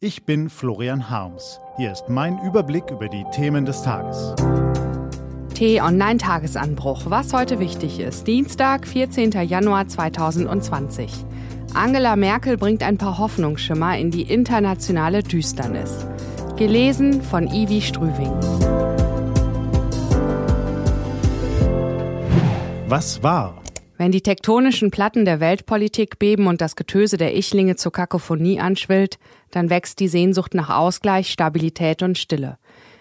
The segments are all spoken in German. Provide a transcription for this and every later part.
Ich bin Florian Harms. Hier ist mein Überblick über die Themen des Tages. T-Online-Tagesanbruch. Was heute wichtig ist. Dienstag, 14. Januar 2020. Angela Merkel bringt ein paar Hoffnungsschimmer in die internationale Düsternis. Gelesen von Ivi Strüving. Was war? Wenn die tektonischen Platten der Weltpolitik beben und das Getöse der Ichlinge zur Kakophonie anschwillt, dann wächst die Sehnsucht nach Ausgleich, Stabilität und Stille.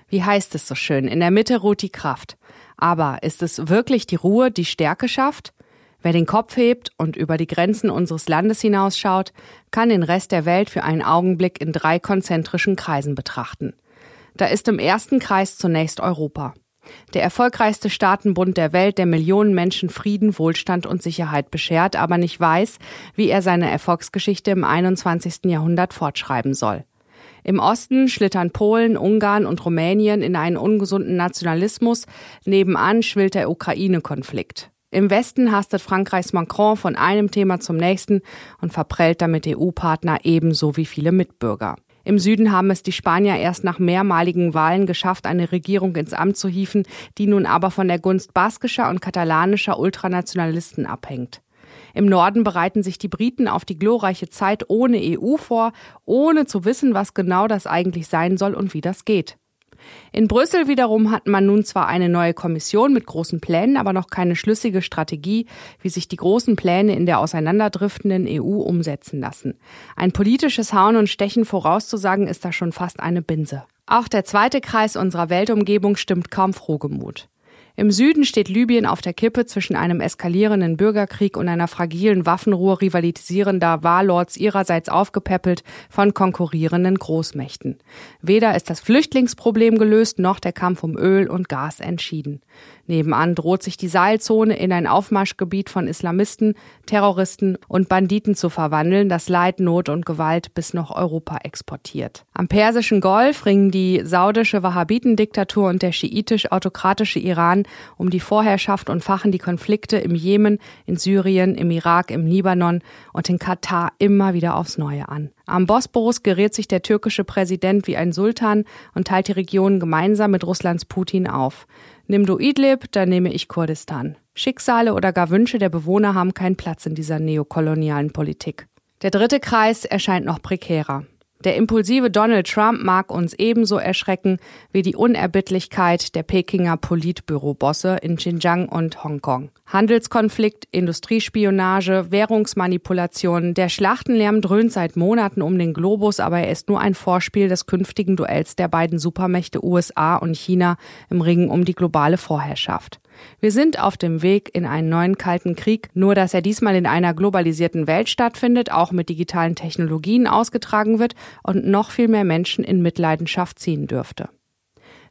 Wie heißt es so schön? In der Mitte ruht die Kraft. Aber ist es wirklich die Ruhe, die Stärke schafft? Wer den Kopf hebt und über die Grenzen unseres Landes hinausschaut, kann den Rest der Welt für einen Augenblick in drei konzentrischen Kreisen betrachten. Da ist im ersten Kreis zunächst Europa der erfolgreichste Staatenbund der Welt, der Millionen Menschen Frieden, Wohlstand und Sicherheit beschert, aber nicht weiß, wie er seine Erfolgsgeschichte im 21. Jahrhundert fortschreiben soll. Im Osten schlittern Polen, Ungarn und Rumänien in einen ungesunden Nationalismus, nebenan schwillt der Ukraine-Konflikt. Im Westen hastet Frankreichs Macron von einem Thema zum nächsten und verprellt damit EU-Partner ebenso wie viele Mitbürger. Im Süden haben es die Spanier erst nach mehrmaligen Wahlen geschafft, eine Regierung ins Amt zu hieven, die nun aber von der Gunst baskischer und katalanischer Ultranationalisten abhängt. Im Norden bereiten sich die Briten auf die glorreiche Zeit ohne EU vor, ohne zu wissen, was genau das eigentlich sein soll und wie das geht. In Brüssel wiederum hat man nun zwar eine neue Kommission mit großen Plänen, aber noch keine schlüssige Strategie, wie sich die großen Pläne in der auseinanderdriftenden EU umsetzen lassen. Ein politisches Hauen und Stechen vorauszusagen ist da schon fast eine Binse. Auch der zweite Kreis unserer Weltumgebung stimmt kaum frohgemut. Im Süden steht Libyen auf der Kippe zwischen einem eskalierenden Bürgerkrieg und einer fragilen Waffenruhe rivalisierender Warlords ihrerseits aufgepäppelt von konkurrierenden Großmächten. Weder ist das Flüchtlingsproblem gelöst, noch der Kampf um Öl und Gas entschieden. Nebenan droht sich die Seilzone in ein Aufmarschgebiet von Islamisten, Terroristen und Banditen zu verwandeln, das Leid, Not und Gewalt bis nach Europa exportiert. Am Persischen Golf ringen die saudische Wahhabitendiktatur und der schiitisch-autokratische Iran um die Vorherrschaft und fachen die Konflikte im Jemen, in Syrien, im Irak, im Libanon und in Katar immer wieder aufs Neue an. Am Bosporus gerät sich der türkische Präsident wie ein Sultan und teilt die Region gemeinsam mit Russlands Putin auf. Nimm du Idlib, dann nehme ich Kurdistan. Schicksale oder gar Wünsche der Bewohner haben keinen Platz in dieser neokolonialen Politik. Der dritte Kreis erscheint noch prekärer. Der impulsive Donald Trump mag uns ebenso erschrecken wie die Unerbittlichkeit der Pekinger Politbürobosse in Xinjiang und Hongkong. Handelskonflikt, Industriespionage, Währungsmanipulation, der Schlachtenlärm dröhnt seit Monaten um den Globus, aber er ist nur ein Vorspiel des künftigen Duells der beiden Supermächte USA und China im Ringen um die globale Vorherrschaft. Wir sind auf dem Weg in einen neuen Kalten Krieg, nur dass er diesmal in einer globalisierten Welt stattfindet, auch mit digitalen Technologien ausgetragen wird und noch viel mehr Menschen in Mitleidenschaft ziehen dürfte.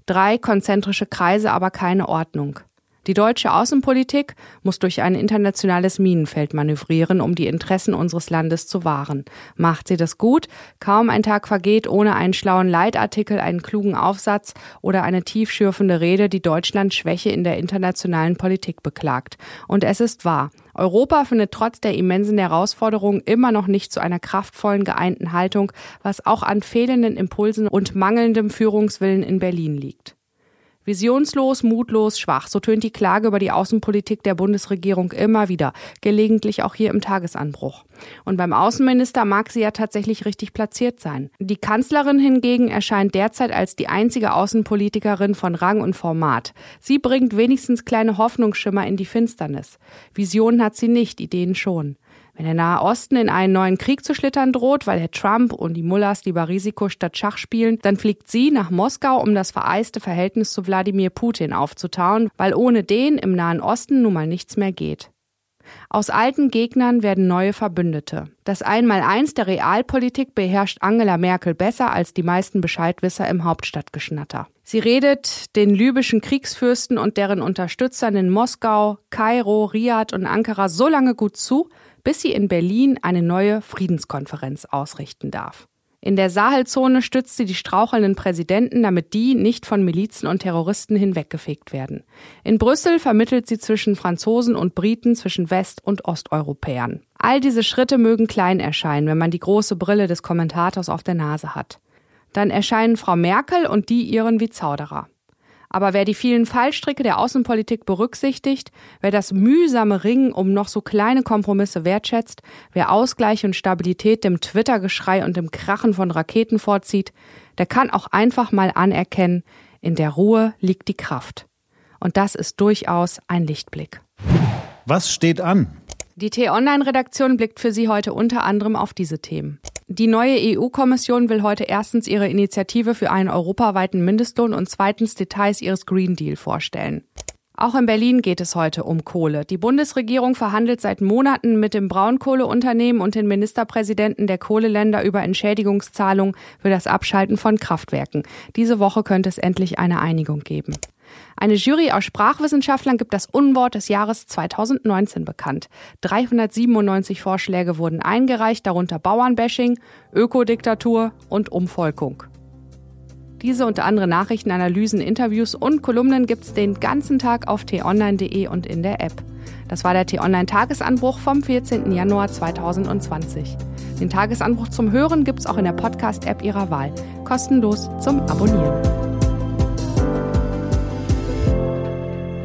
Drei konzentrische Kreise, aber keine Ordnung. Die deutsche Außenpolitik muss durch ein internationales Minenfeld manövrieren, um die Interessen unseres Landes zu wahren. Macht sie das gut? Kaum ein Tag vergeht ohne einen schlauen Leitartikel, einen klugen Aufsatz oder eine tiefschürfende Rede, die Deutschland Schwäche in der internationalen Politik beklagt. Und es ist wahr. Europa findet trotz der immensen Herausforderungen immer noch nicht zu einer kraftvollen, geeinten Haltung, was auch an fehlenden Impulsen und mangelndem Führungswillen in Berlin liegt. Visionslos, mutlos, schwach, so tönt die Klage über die Außenpolitik der Bundesregierung immer wieder, gelegentlich auch hier im Tagesanbruch. Und beim Außenminister mag sie ja tatsächlich richtig platziert sein. Die Kanzlerin hingegen erscheint derzeit als die einzige Außenpolitikerin von Rang und Format. Sie bringt wenigstens kleine Hoffnungsschimmer in die Finsternis. Visionen hat sie nicht, Ideen schon. Wenn der Nahe Osten in einen neuen Krieg zu schlittern droht, weil Herr Trump und die Mullahs lieber Risiko statt Schach spielen, dann fliegt sie nach Moskau, um das vereiste Verhältnis zu Wladimir Putin aufzutauen, weil ohne den im Nahen Osten nun mal nichts mehr geht. Aus alten Gegnern werden neue Verbündete. Das Einmaleins der Realpolitik beherrscht Angela Merkel besser als die meisten Bescheidwisser im Hauptstadtgeschnatter. Sie redet den libyschen Kriegsfürsten und deren Unterstützern in Moskau, Kairo, Riad und Ankara so lange gut zu, bis sie in Berlin eine neue Friedenskonferenz ausrichten darf. In der Sahelzone stützt sie die strauchelnden Präsidenten, damit die nicht von Milizen und Terroristen hinweggefegt werden. In Brüssel vermittelt sie zwischen Franzosen und Briten, zwischen West- und Osteuropäern. All diese Schritte mögen klein erscheinen, wenn man die große Brille des Kommentators auf der Nase hat. Dann erscheinen Frau Merkel und die ihren wie Zauderer. Aber wer die vielen Fallstricke der Außenpolitik berücksichtigt, wer das mühsame Ringen um noch so kleine Kompromisse wertschätzt, wer Ausgleich und Stabilität dem Twitter-Geschrei und dem Krachen von Raketen vorzieht, der kann auch einfach mal anerkennen, in der Ruhe liegt die Kraft. Und das ist durchaus ein Lichtblick. Was steht an? Die T-Online-Redaktion blickt für Sie heute unter anderem auf diese Themen. Die neue EU-Kommission will heute erstens ihre Initiative für einen europaweiten Mindestlohn und zweitens Details ihres Green Deal vorstellen. Auch in Berlin geht es heute um Kohle. Die Bundesregierung verhandelt seit Monaten mit dem Braunkohleunternehmen und den Ministerpräsidenten der Kohleländer über Entschädigungszahlungen für das Abschalten von Kraftwerken. Diese Woche könnte es endlich eine Einigung geben. Eine Jury aus Sprachwissenschaftlern gibt das Unwort des Jahres 2019 bekannt. 397 Vorschläge wurden eingereicht, darunter Bauernbashing, Ökodiktatur und Umvolkung. Diese und andere Nachrichten, Analysen, Interviews und Kolumnen gibt's den ganzen Tag auf t-online.de und in der App. Das war der T-Online-Tagesanbruch vom 14. Januar 2020. Den Tagesanbruch zum Hören gibt's auch in der Podcast-App Ihrer Wahl. Kostenlos zum Abonnieren.